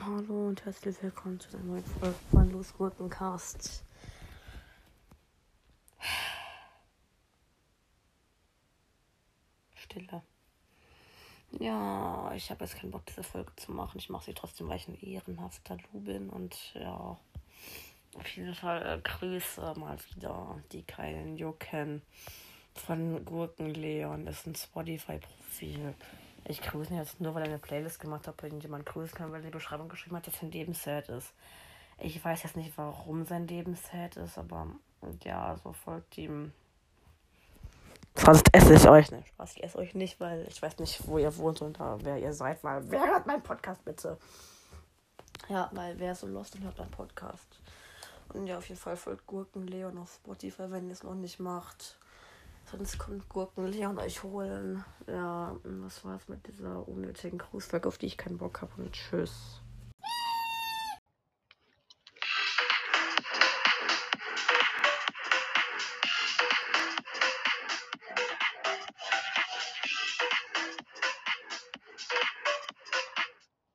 Hallo und herzlich willkommen zu der neuen Folge von Los Gurkencast. Stille. Ja, ich habe jetzt keinen Bock, diese Folge zu machen. Ich mache sie trotzdem, weil ich ein ehrenhafter Lu bin. Und ja, auf jeden Fall äh, Grüße mal wieder, die keinen jucken. Von Gurken Leon ist ein Spotify-Profil. Ich grüße ihn jetzt nur, weil er eine Playlist gemacht hat, wenn jemand grüßen kann, weil er die Beschreibung geschrieben hat, dass sein Leben sad ist. Ich weiß jetzt nicht, warum sein Leben sad ist, aber ja, so folgt ihm. Sonst esse ich euch nicht. Spaß, ich esse euch nicht, weil ich weiß nicht, wo ihr wohnt und wer ihr seid, weil wer hört meinen Podcast bitte? Ja, weil wer so lost und hört meinen Podcast. Und ja, auf jeden Fall folgt Gurken Leon auf Spotify, wenn ihr es noch nicht macht. Sonst kommt Gurken Leon euch holen. Ja, was war's mit dieser unnötigen Grußfolge, auf die ich keinen Bock habe und tschüss.